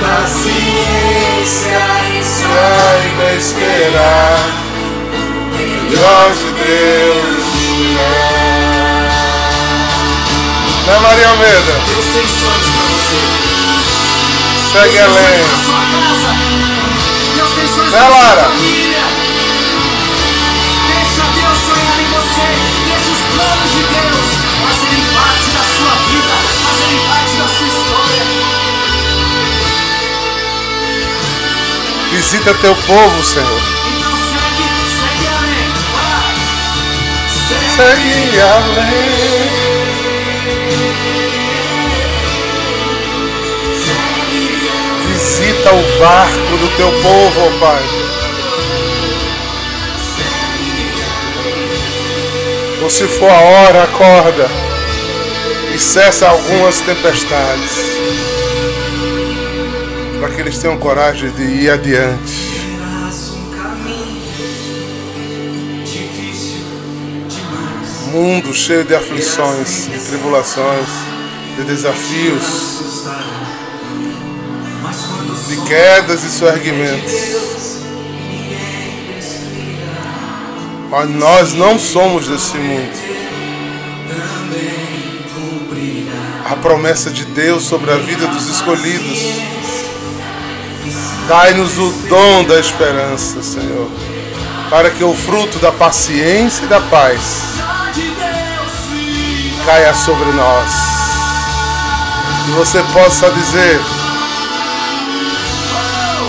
paciência e saiba esperar. Melhor de Deus Né, Maria Almeida? Deus tem sonhos pra você. Segue Deus além. pra sua casa. Deus tem sonhos pra Lara? família. Deixa Deus sonhar em você. Deixa os planos de Deus fazerem parte da sua vida, fazerem parte Visita teu povo, Senhor. Segue, além. Visita o barco do teu povo, ó Pai. Ou se for a hora, acorda e cessa algumas tempestades. Que eles tenham coragem de ir adiante. Mundo cheio de aflições, de tribulações, de desafios, de quedas e surgimentos. Mas nós não somos desse mundo. A promessa de Deus sobre a vida dos escolhidos. Dai-nos o dom da esperança, Senhor, para que o fruto da paciência e da paz caia sobre nós. E você possa dizer: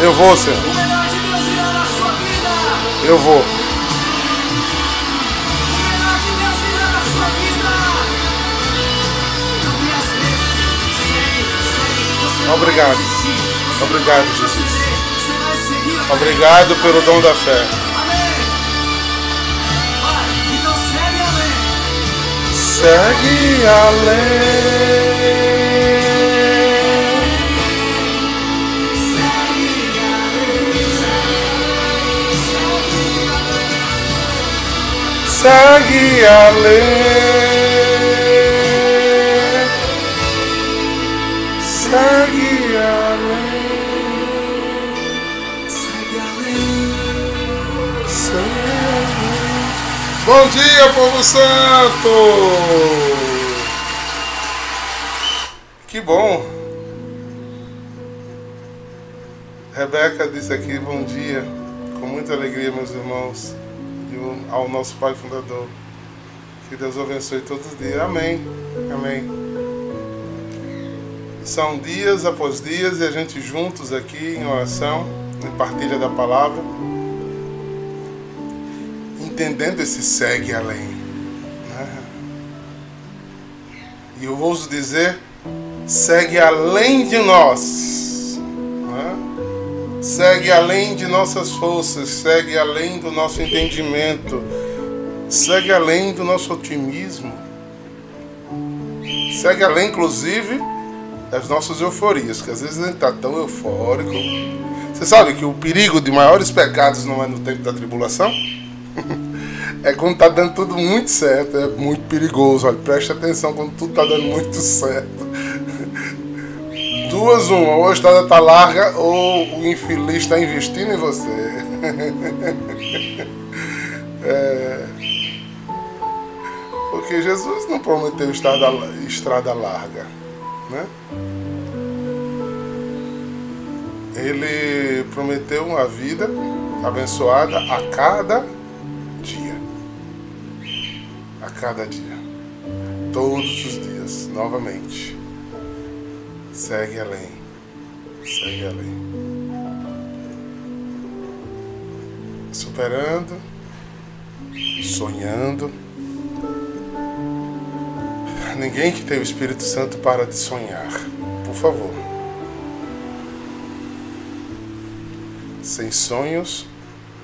Eu vou, Senhor, eu vou. Obrigado. Obrigado, Jesus. Obrigado pelo dom da fé. Amém. Vai. Então segue. Segue além. Segue Bom dia, povo santo! Que bom! Rebeca disse aqui, bom dia, com muita alegria, meus irmãos, ao nosso Pai Fundador. Que Deus abençoe todos os dias. Amém. Amém. São dias após dias e a gente juntos aqui em oração, em partilha da palavra, entendendo esse segue além. né? E eu ouso dizer, segue além de nós. né? Segue além de nossas forças, segue além do nosso entendimento, segue além do nosso otimismo, segue além, inclusive, das nossas euforias, que às vezes a gente está tão eufórico. Você sabe que o perigo de maiores pecados não é no tempo da tribulação? É quando tá dando tudo muito certo, é muito perigoso. Olha, preste atenção quando tudo tá dando muito certo. Duas, uma, ou a estrada tá larga ou o infeliz está investindo em você. É, Porque Jesus não prometeu estrada, estrada larga, né? Ele prometeu uma vida abençoada a cada. A cada dia. Todos os dias, novamente. Segue além. Segue além. Superando. Sonhando. Ninguém que tem o Espírito Santo para de sonhar. Por favor. Sem sonhos,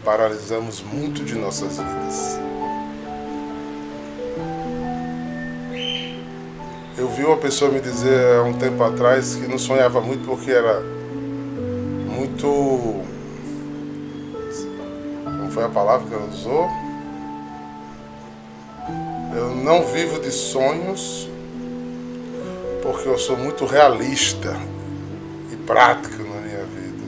paralisamos muito de nossas vidas. Eu vi uma pessoa me dizer há um tempo atrás que não sonhava muito porque era muito. Não foi a palavra que ela usou? Eu não vivo de sonhos porque eu sou muito realista e prático na minha vida.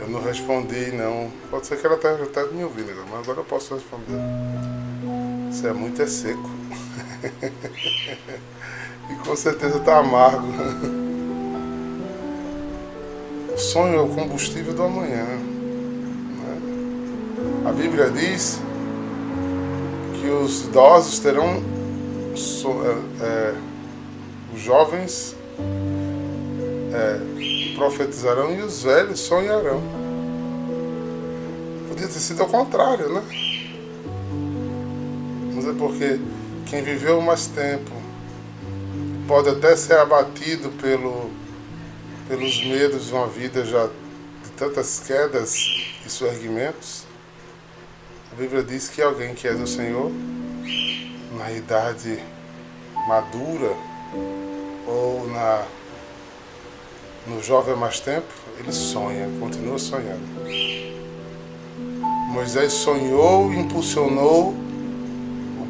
Eu não respondi, não. Pode ser que ela esteja até me ouvindo, mas agora eu posso responder. Isso é muito é seco. e com certeza está amargo. O sonho é o combustível do amanhã. Né? A Bíblia diz que os idosos terão so, é, é, os jovens é, profetizarão e os velhos sonharão. Podia ter sido ao contrário, né? Porque quem viveu mais tempo pode até ser abatido pelo, pelos medos de uma vida já de tantas quedas e surgimentos. A Bíblia diz que alguém que é do Senhor, na idade madura ou na no jovem mais tempo, ele sonha, continua sonhando. Moisés sonhou impulsionou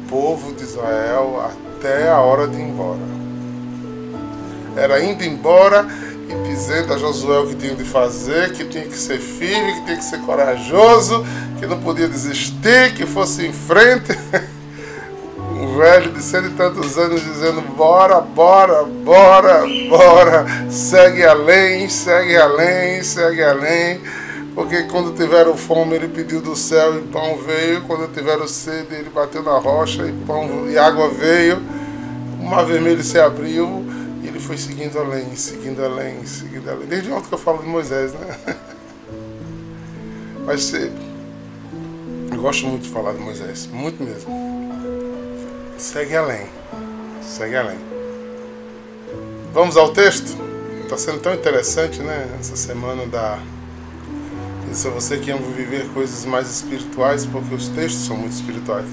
povo de Israel até a hora de ir embora. Era indo embora e dizendo a Josué o que tinha de fazer, que tinha que ser firme, que tinha que ser corajoso, que não podia desistir, que fosse em frente. um velho de cento e tantos anos dizendo: bora, bora, bora, bora, segue além, segue além, segue além. Porque quando tiveram fome, ele pediu do céu e pão veio. Quando tiveram sede, ele bateu na rocha e, pão, e água veio. O mar vermelho se abriu e ele foi seguindo além, seguindo além, seguindo além. Desde ontem que eu falo de Moisés, né? Mas eu gosto muito de falar de Moisés, muito mesmo segue além. Segue além. Vamos ao texto? Está sendo tão interessante, né? Essa semana da. Isso é você que ama viver coisas mais espirituais, porque os textos são muito espirituais.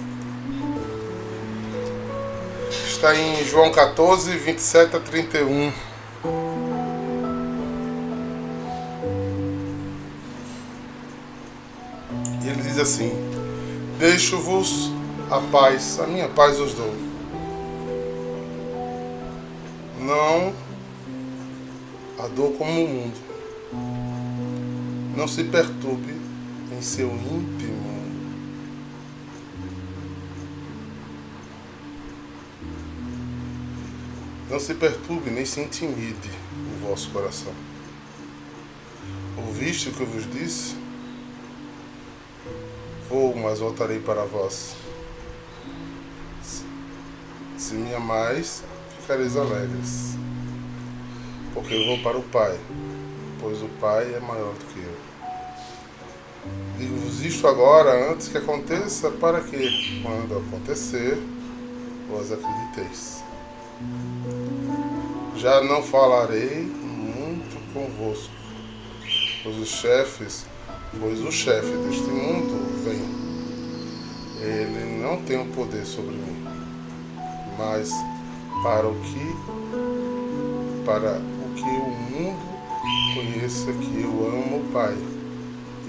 Está em João 14, 27 a 31. E ele diz assim: Deixo-vos a paz, a minha paz os dou. Não a dor como o mundo. Não se perturbe em seu íntimo. Não se perturbe nem se intimide o vosso coração. Ouviste o que eu vos disse? Vou, mas voltarei para vós. Se me amais, ficareis alegres, porque eu vou para o Pai, pois o Pai é maior do que eu. Digo-vos isto agora, antes que aconteça, para que, quando acontecer, vós acrediteis. Já não falarei muito convosco, pois os chefes, pois o chefe deste mundo vem. Ele não tem o poder sobre mim mas para o que para o que o mundo conheça que eu amo o Pai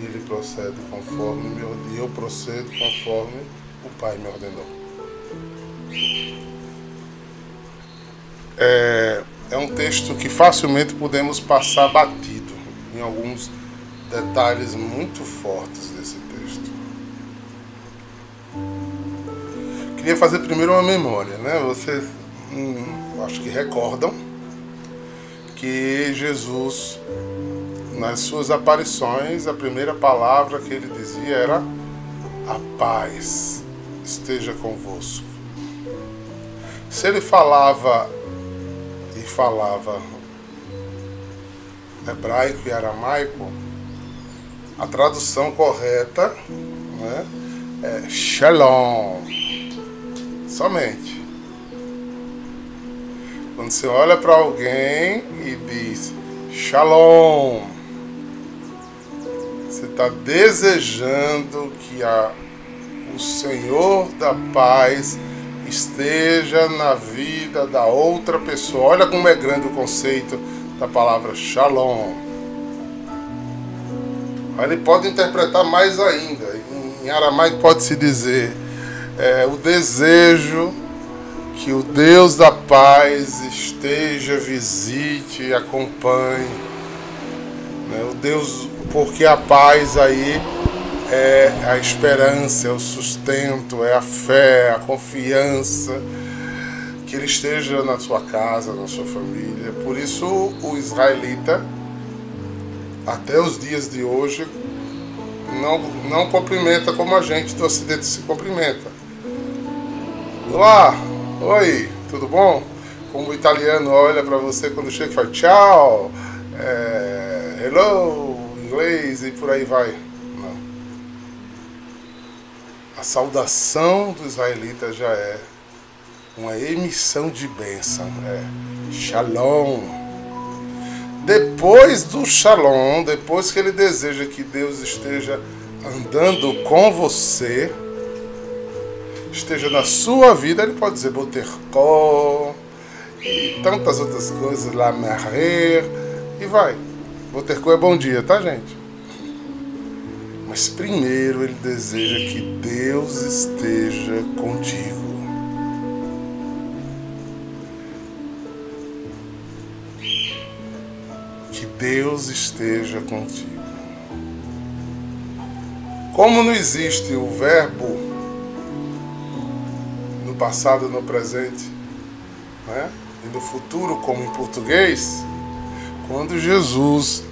ele procede conforme e eu procedo conforme o Pai me ordenou. É, é um texto que facilmente podemos passar batido em alguns detalhes muito fortes desse texto. queria fazer primeiro uma memória, né? Vocês hum, acho que recordam que Jesus, nas suas aparições, a primeira palavra que ele dizia era a paz esteja convosco. Se ele falava e falava hebraico e aramaico, a tradução correta né, é shalom Somente. Quando você olha para alguém e diz Shalom, está desejando que a, o Senhor da paz esteja na vida da outra pessoa. Olha como é grande o conceito da palavra Shalom. Ele pode interpretar mais ainda. Em aramaico pode se dizer é, o desejo que o Deus da paz esteja, visite, acompanhe. Né? O Deus, porque a paz aí é a esperança, é o sustento, é a fé, a confiança que ele esteja na sua casa, na sua família. Por isso o israelita até os dias de hoje não, não cumprimenta como a gente do Ocidente se cumprimenta. Olá, oi, tudo bom? Como o italiano olha para você quando chega e fala tchau, é, hello, inglês e por aí vai. Não. A saudação do israelita já é uma emissão de bênção, é shalom. Depois do shalom, depois que ele deseja que Deus esteja andando com você, esteja na sua vida, ele pode dizer Botercó e tantas outras coisas lá, Merrer, e vai. Botercó é bom dia, tá, gente? Mas primeiro ele deseja que Deus esteja contigo. Que Deus esteja contigo. Como não existe o verbo no passado, no presente, né? e no futuro, como em português, quando Jesus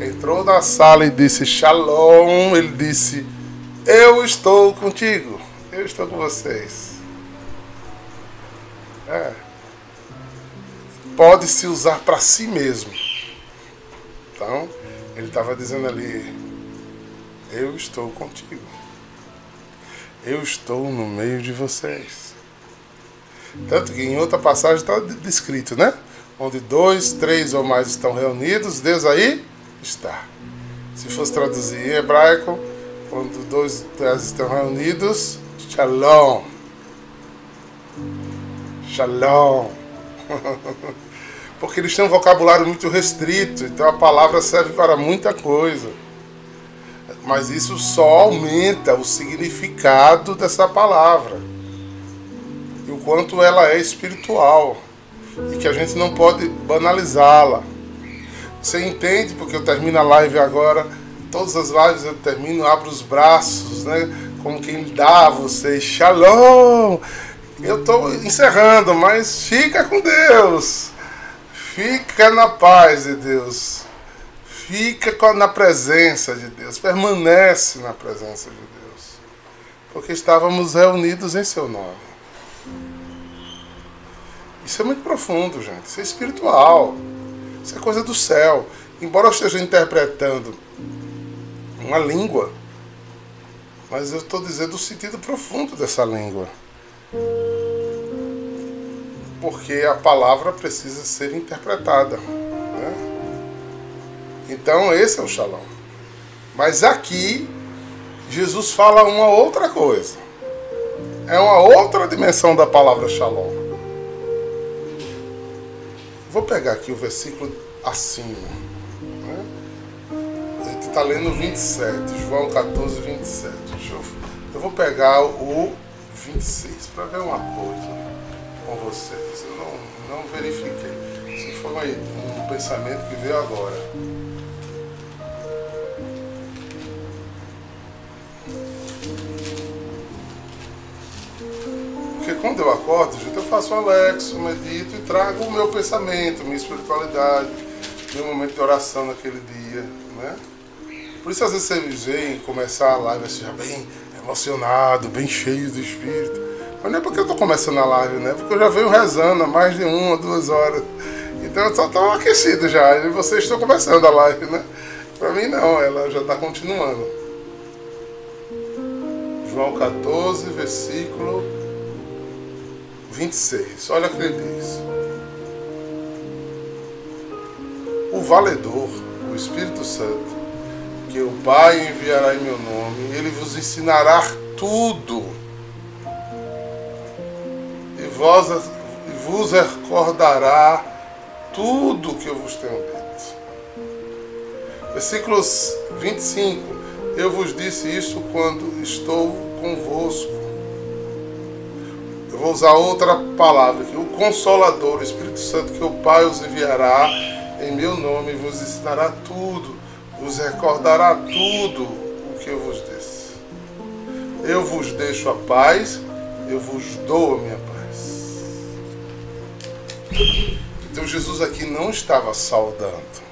entrou na sala e disse Shalom, ele disse: Eu estou contigo, eu estou com vocês. É. Pode se usar para si mesmo. Então, ele estava dizendo ali: Eu estou contigo. Eu estou no meio de vocês. Tanto que em outra passagem está descrito, né? Onde dois, três ou mais estão reunidos, Deus aí está. Se fosse traduzir em hebraico, quando dois, três estão reunidos, shalom. Shalom. Porque eles têm um vocabulário muito restrito, então a palavra serve para muita coisa. Mas isso só aumenta o significado dessa palavra. E o quanto ela é espiritual. E que a gente não pode banalizá-la. Você entende porque eu termino a live agora, todas as lives eu termino, abro os braços, né? Como quem dá a vocês, shalom! Eu estou encerrando, mas fica com Deus. Fica na paz de Deus. Fica na presença de Deus. Permanece na presença de Deus. Porque estávamos reunidos em seu nome. Isso é muito profundo, gente. Isso é espiritual. Isso é coisa do céu. Embora eu esteja interpretando uma língua, mas eu estou dizendo o sentido profundo dessa língua. Porque a palavra precisa ser interpretada. Né? Então, esse é o shalom. Mas aqui, Jesus fala uma outra coisa. É uma outra dimensão da palavra shalom. Vou pegar aqui o versículo acima. Né? A gente está lendo 27, João 14, 27. Deixa eu, eu vou pegar o 26 para ver uma coisa com vocês. Eu não, não verifiquei. Isso foi um pensamento que veio agora. Porque quando eu acordo, eu faço o Alexo, medito e trago o meu pensamento, minha espiritualidade, meu momento de oração naquele dia, né? Por isso às vezes você vem começar a live assim, já bem emocionado, bem cheio do espírito. Mas não é porque eu estou começando a live, né? Porque eu já venho rezando há mais de uma, duas horas. Então eu só estou aquecido já. E vocês estão começando a live, né? Para mim não, ela já está continuando. João 14, versículo 26. Olha o que ele diz. O valedor, o Espírito Santo, que o Pai enviará em meu nome, ele vos ensinará tudo e vós vos recordará tudo que eu vos tenho dito. Versículos 25. Eu vos disse isso quando estou convosco. Eu vou usar outra palavra aqui. O Consolador, o Espírito Santo, que o Pai os enviará em meu nome, vos ensinará tudo vos recordará tudo o que eu vos disse. Eu vos deixo a paz, eu vos dou a minha paz. Então Jesus aqui não estava saudando.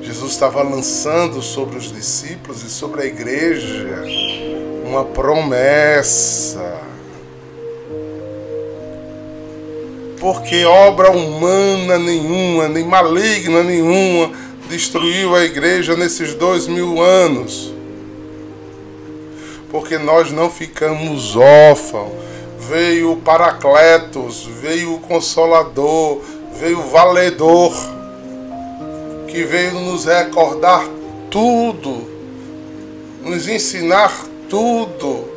Jesus estava lançando sobre os discípulos e sobre a igreja uma promessa. Porque obra humana nenhuma, nem maligna nenhuma, destruiu a igreja nesses dois mil anos. Porque nós não ficamos órfãos. Veio o Paracletos, veio o Consolador, veio o Valedor, que veio nos recordar tudo, nos ensinar tudo.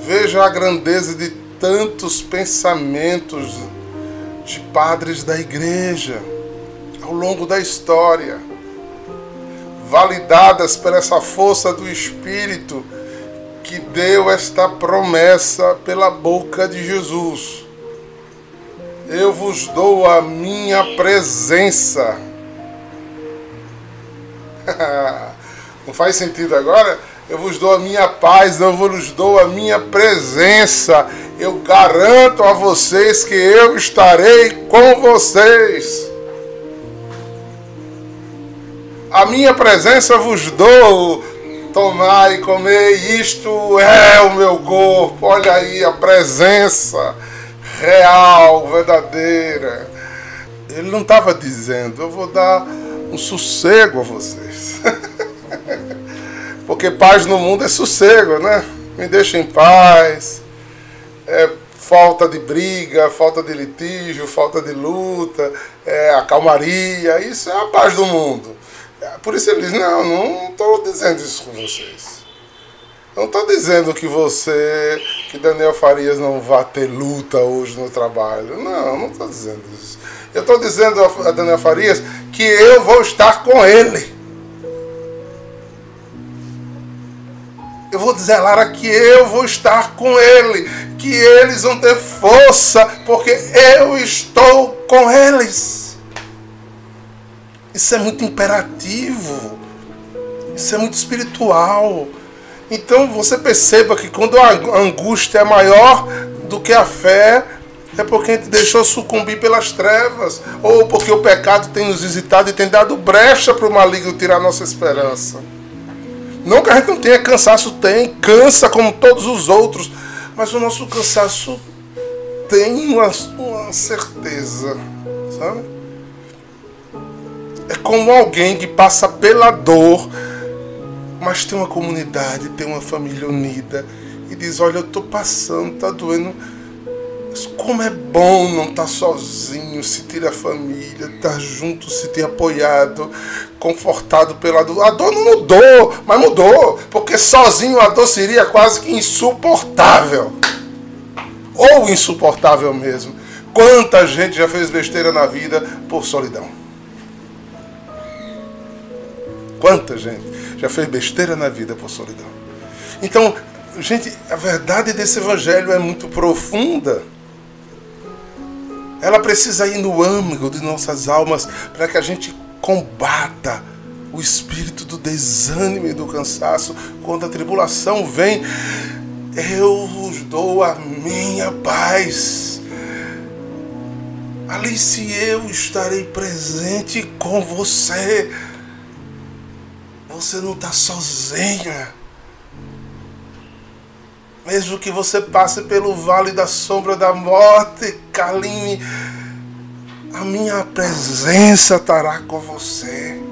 Veja a grandeza de tantos pensamentos de padres da igreja ao longo da história, validadas por essa força do Espírito que deu esta promessa pela boca de Jesus. Eu vos dou a minha presença. Não faz sentido agora? Eu vos dou a minha paz, eu vos dou a minha presença. Eu garanto a vocês que eu estarei com vocês. A minha presença vos dou. Tomai e comer, isto é o meu corpo. Olha aí a presença real, verdadeira. Ele não estava dizendo, eu vou dar um sossego a vocês. Porque paz no mundo é sossego, né? Me deixa em paz. É falta de briga, falta de litígio, falta de luta, é a calmaria. Isso é a paz do mundo. Por isso ele diz: Não, não estou dizendo isso com vocês. Não estou dizendo que você, que Daniel Farias não vai ter luta hoje no trabalho. Não, não estou dizendo isso. Eu estou dizendo a Daniel Farias que eu vou estar com ele. Eu vou dizer Lara que eu vou estar com ele, que eles vão ter força, porque eu estou com eles. Isso é muito imperativo, isso é muito espiritual. Então você perceba que quando a angústia é maior do que a fé, é porque a gente deixou sucumbir pelas trevas, ou porque o pecado tem nos visitado e tem dado brecha para o maligno tirar nossa esperança. Não que a gente não tenha cansaço, tem, cansa como todos os outros, mas o nosso cansaço tem uma, uma certeza, sabe? É como alguém que passa pela dor, mas tem uma comunidade, tem uma família unida e diz: Olha, eu estou passando, está doendo mas como é bom não estar tá sozinho, se ter a família, estar tá junto, se ter apoiado, confortado pela dor. A dor não mudou, mas mudou, porque sozinho a dor seria quase que insuportável. Ou insuportável mesmo. Quanta gente já fez besteira na vida por solidão. Quanta gente já fez besteira na vida por solidão. Então, gente, a verdade desse evangelho é muito profunda. Ela precisa ir no âmago de nossas almas para que a gente combata o espírito do desânimo e do cansaço. Quando a tribulação vem, eu vos dou a minha paz. Alice, eu estarei presente com você. Você não está sozinha. Mesmo que você passe pelo vale da sombra da morte, Kaline, a minha presença estará com você.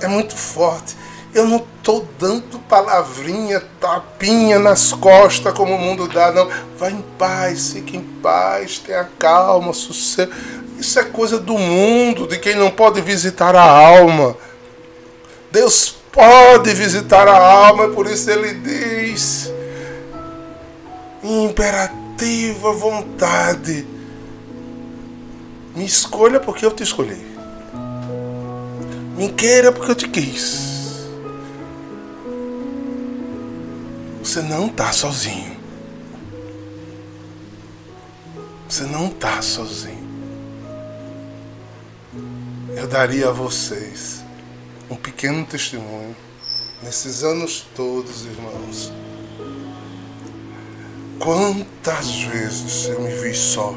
É muito forte. Eu não estou dando palavrinha, tapinha nas costas como o mundo dá, não. Vai em paz, fique em paz, tenha calma, sossego. Isso é coisa do mundo, de quem não pode visitar a alma. Deus pode visitar a alma, por isso ele diz: imperativa vontade, me escolha porque eu te escolhi, me queira porque eu te quis. Você não está sozinho. Você não está sozinho. eu daria a vocês um pequeno testemunho nesses anos todos, irmãos. Quantas vezes eu me vi só,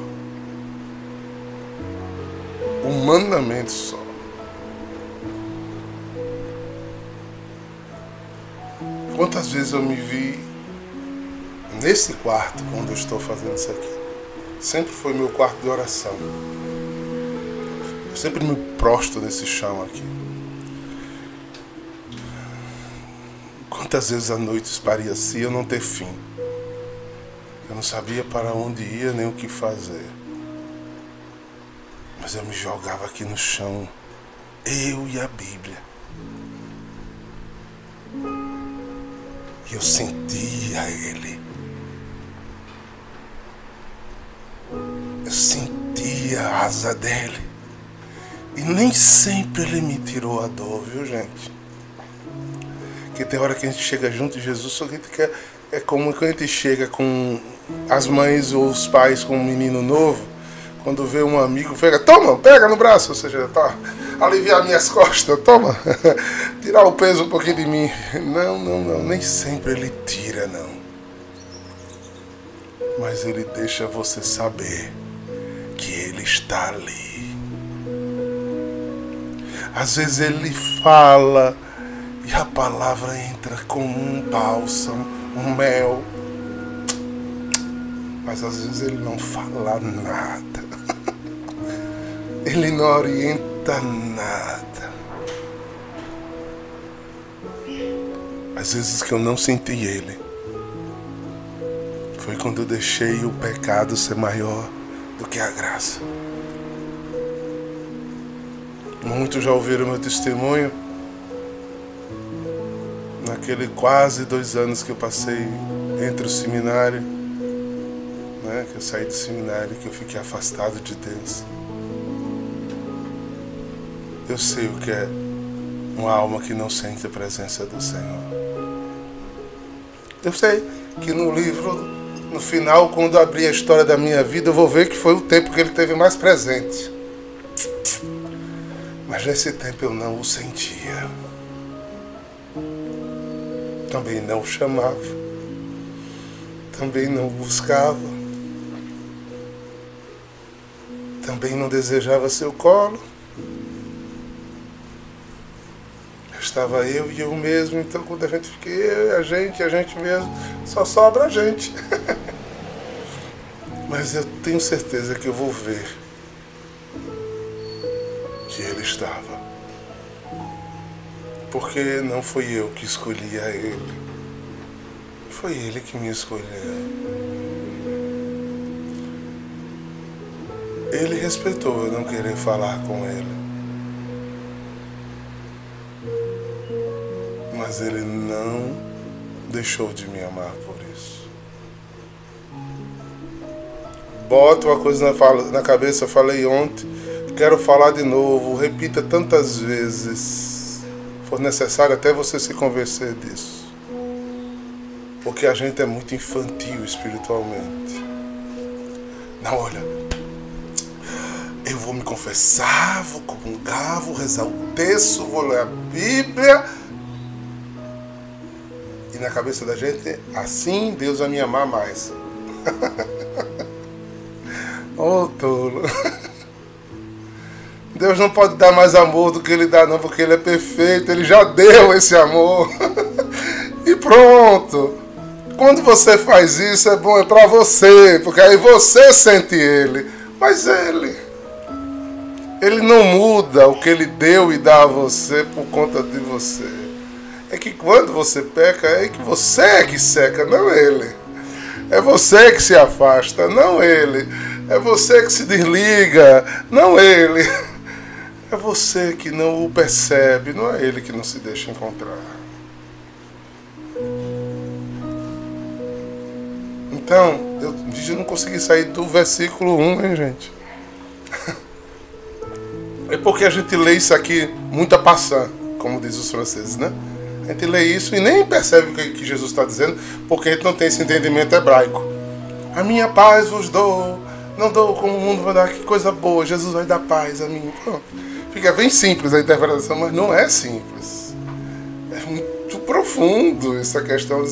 humanamente só. Quantas vezes eu me vi nesse quarto quando eu estou fazendo isso aqui? Sempre foi meu quarto de oração. Eu sempre me prosto nesse chão aqui. Quantas vezes a noite parecia eu não ter fim. Eu não sabia para onde ia nem o que fazer. Mas eu me jogava aqui no chão, eu e a Bíblia. E eu sentia Ele. Eu sentia a asa dele. E nem sempre Ele me tirou a dor, viu gente? Que tem hora que a gente chega junto de Jesus, só que quer. É como quando a gente chega com as mães ou os pais com um menino novo, quando vê um amigo, pega, toma, pega no braço, ou seja, tá, aliviar minhas costas, toma, tirar o peso um pouquinho de mim. Não, não, não, nem sempre ele tira, não. Mas ele deixa você saber que ele está ali. Às vezes ele fala e a palavra entra como um bálsamo, um mel. Mas às vezes ele não fala nada. Ele não orienta nada. Às vezes que eu não senti ele. Foi quando eu deixei o pecado ser maior do que a graça. Muitos já ouviram meu testemunho naquele quase dois anos que eu passei entre o seminário, né, que eu saí do seminário, que eu fiquei afastado de Deus. Eu sei o que é uma alma que não sente a presença do Senhor. Eu sei que no livro, no final, quando abrir a história da minha vida, eu vou ver que foi o tempo que ele teve mais presente. Mas nesse tempo eu não o sentia. Também não chamava. Também não buscava. Também não desejava seu colo. Estava eu e eu mesmo, então quando a gente fica eu, a gente, a gente mesmo, só sobra a gente. Mas eu tenho certeza que eu vou ver que ele estava. Porque não foi eu que escolhi a ele. Foi ele que me escolheu. Ele respeitou eu não querer falar com ele. Mas ele não deixou de me amar por isso. Bota uma coisa na, na cabeça, falei ontem, quero falar de novo, repita tantas vezes, for necessário até você se convencer disso. Porque a gente é muito infantil espiritualmente. Não, olha, eu vou me confessar, vou comungar, vou rezar o texto, vou ler a Bíblia. E na cabeça da gente, assim Deus vai me amar mais. oh, tolo. Deus não pode dar mais amor do que ele dá, não, porque ele é perfeito, ele já deu esse amor. e pronto. Quando você faz isso, é bom, é para você, porque aí você sente ele. Mas ele, ele não muda o que ele deu e dá a você por conta de você. É que quando você peca, é que você é que seca, não ele. É você que se afasta, não ele. É você que se desliga, não ele. É você que não o percebe, não é ele que não se deixa encontrar. Então, eu, eu não consegui sair do versículo 1, hein, gente? É porque a gente lê isso aqui muito a passar, como diz os franceses, né? A gente lê isso e nem percebe o que Jesus está dizendo, porque a gente não tem esse entendimento hebraico. A minha paz vos dou, não dou como o mundo vai dar, que coisa boa, Jesus vai dar paz a mim. Pronto. Fica bem simples a interpretação, mas não é simples. É muito profundo essa questão.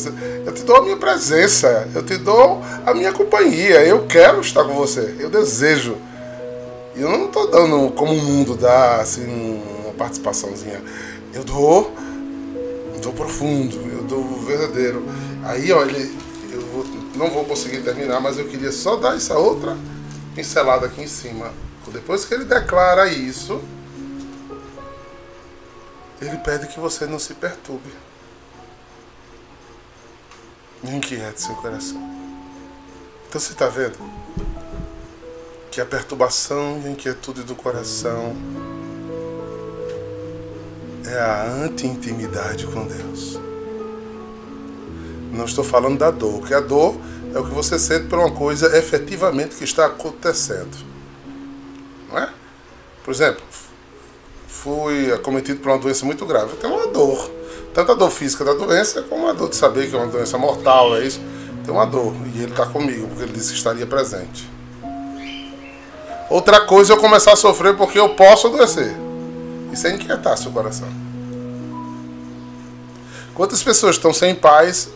Eu te dou a minha presença, eu te dou a minha companhia, eu quero estar com você, eu desejo. E eu não estou dando como o mundo dá, assim, uma participaçãozinha. Eu dou, eu dou profundo, eu dou verdadeiro. Aí, olha, eu vou, não vou conseguir terminar, mas eu queria só dar essa outra pincelada aqui em cima. Depois que ele declara isso, ele pede que você não se perturbe. Nem inquiete seu coração. Então você está vendo que a perturbação e a inquietude do coração é a anti-intimidade com Deus. Não estou falando da dor, porque a dor é o que você sente por uma coisa efetivamente que está acontecendo. Não é? Por exemplo, fui acometido por uma doença muito grave. Eu tenho uma dor. Tanto a dor física da doença, como a dor de saber que é uma doença mortal, é isso. Tem uma dor. E ele está comigo, porque ele disse que estaria presente. Outra coisa é eu começar a sofrer porque eu posso adoecer. Isso é inquietar seu coração. Quantas pessoas estão sem paz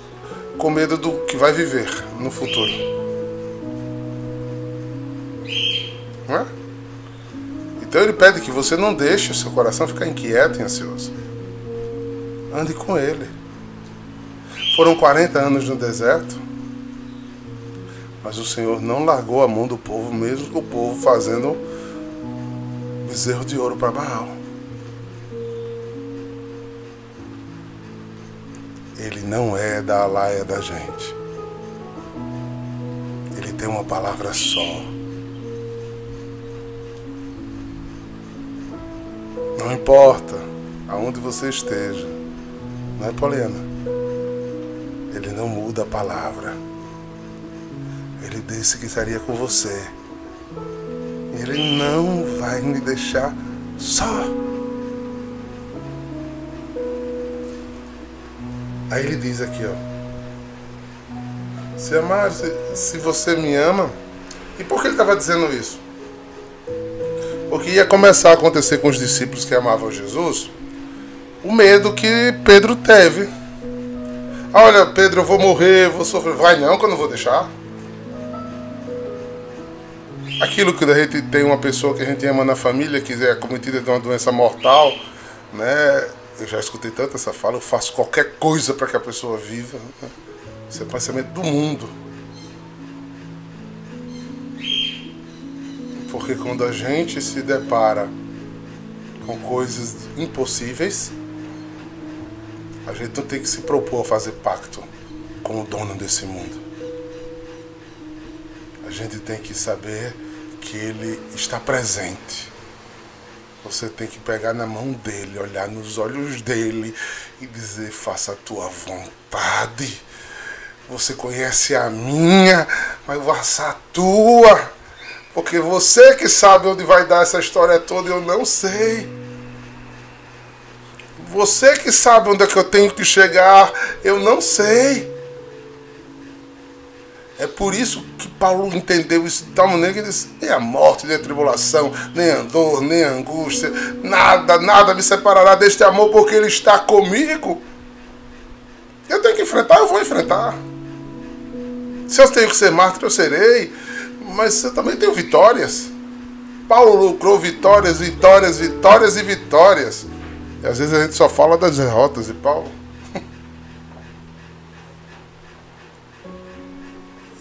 com medo do que vai viver no futuro? Não é? Então ele pede que você não deixe o seu coração ficar inquieto e ansioso. Ande com ele. Foram 40 anos no deserto, mas o Senhor não largou a mão do povo, mesmo o povo fazendo bezerro de ouro para Baal. Ele não é da alaia da gente. Ele tem uma palavra só. Não importa aonde você esteja, não é Poliana? Ele não muda a palavra. Ele disse que estaria com você. Ele não vai me deixar só. Aí ele diz aqui, ó. Se amar, se, se você me ama. E por que ele estava dizendo isso? Porque ia começar a acontecer com os discípulos que amavam Jesus o medo que Pedro teve. Olha, Pedro, eu vou morrer, vou sofrer. Vai não, que eu não vou deixar. Aquilo que a gente tem uma pessoa que a gente ama na família, que é cometida de uma doença mortal, né? Eu já escutei tanto essa fala, eu faço qualquer coisa para que a pessoa viva. Né? Isso é o pensamento do mundo. Porque quando a gente se depara com coisas impossíveis, a gente não tem que se propor a fazer pacto com o dono desse mundo. A gente tem que saber que ele está presente. Você tem que pegar na mão dele, olhar nos olhos dele e dizer: faça a tua vontade. Você conhece a minha, mas faça a tua. Porque você que sabe onde vai dar essa história toda, eu não sei. Você que sabe onde é que eu tenho que chegar, eu não sei. É por isso que Paulo entendeu isso de tal maneira que ele disse: nem a morte, nem a tribulação, nem a dor, nem a angústia, nada, nada me separará deste amor, porque ele está comigo. Eu tenho que enfrentar, eu vou enfrentar. Se eu tenho que ser mártir, eu serei. Mas eu também tenho vitórias. Paulo lucrou vitórias, vitórias, vitórias e vitórias. E às vezes a gente só fala das derrotas de Paulo.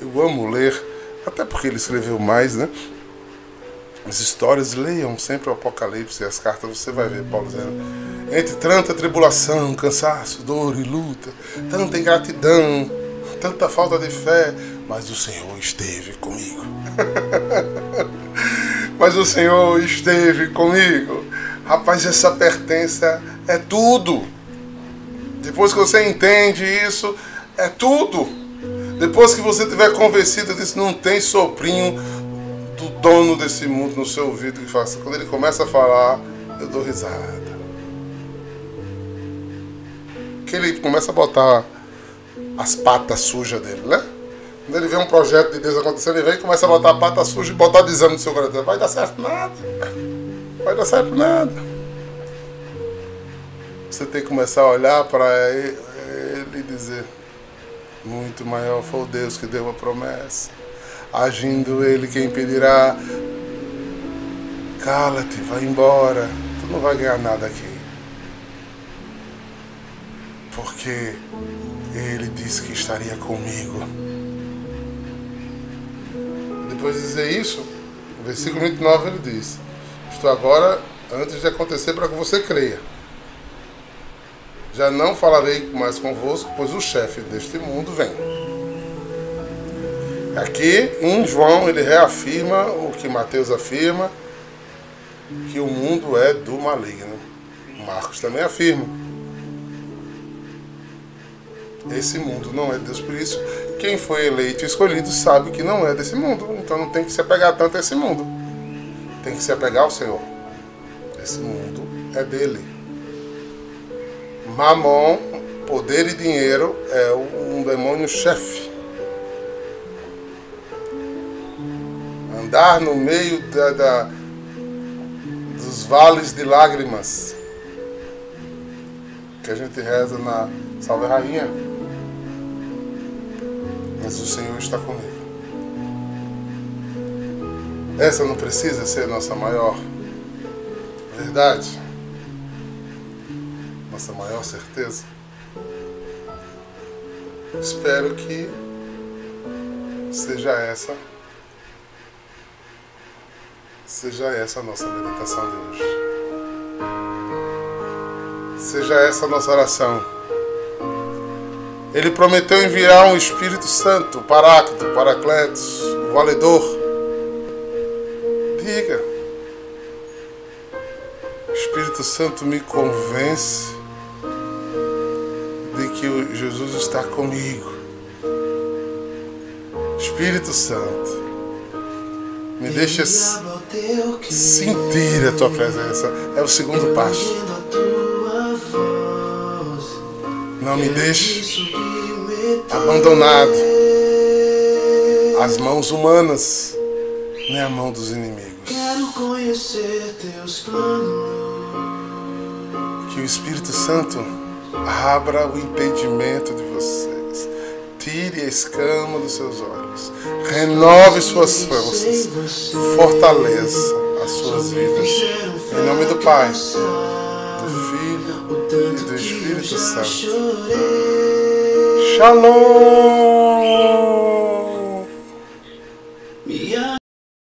Eu amo ler, até porque ele escreveu mais, né? As histórias, leiam sempre o Apocalipse e as cartas, você vai ver Paulo dizendo. Entre tanta tribulação, cansaço, dor e luta, tanta ingratidão, tanta falta de fé, mas o Senhor esteve comigo. mas o Senhor esteve comigo. Rapaz, essa pertença é tudo. Depois que você entende isso, é tudo. Depois que você tiver convencido disso, não tem soprinho do dono desse mundo no seu ouvido que faça. Quando ele começa a falar, eu dou risada. Que ele começa a botar as patas sujas dele, né? Quando ele vê um projeto de Deus acontecendo, ele vem e começa a botar a pata suja e botar desame no seu coração. Vai dar certo nada. vai dar certo nada. Você tem que começar a olhar para ele e dizer: Muito maior foi o Deus que deu a promessa. Agindo ele, quem impedirá? Cala-te, vai embora. Tu não vai ganhar nada aqui. Porque ele disse que estaria comigo. Depois de dizer isso, no versículo 29 ele diz: Estou agora antes de acontecer para que você creia. Já não falarei mais convosco, pois o chefe deste mundo vem. Aqui em João ele reafirma o que Mateus afirma, que o mundo é do maligno. Marcos também afirma. Esse mundo não é de Deus, por isso quem foi eleito e escolhido sabe que não é desse mundo, então não tem que se apegar tanto a esse mundo. Tem que se apegar ao Senhor. Esse mundo é dele. Mamon, poder e dinheiro é um demônio chefe. Andar no meio da, da, dos vales de lágrimas que a gente reza na Salve Rainha. Mas o Senhor está comigo. Essa não precisa ser nossa maior verdade, nossa maior certeza. Espero que seja essa seja essa a nossa meditação de hoje. Seja essa a nossa oração. Ele prometeu enviar um Espírito Santo, Paráclito, Paracletos, o valedor. Diga. Espírito Santo me convence de que Jesus está comigo. Espírito Santo, me deixa sentir a tua presença. É o segundo passo. Não me deixe abandonado às mãos humanas, nem à mão dos inimigos. Quero conhecer teus planos. Que o Espírito Santo abra o entendimento de vocês. Tire a escama dos seus olhos. Renove suas forças. Fortaleça as suas vidas. Em nome do Pai, do Filho e do Espírito Santo. Shalom!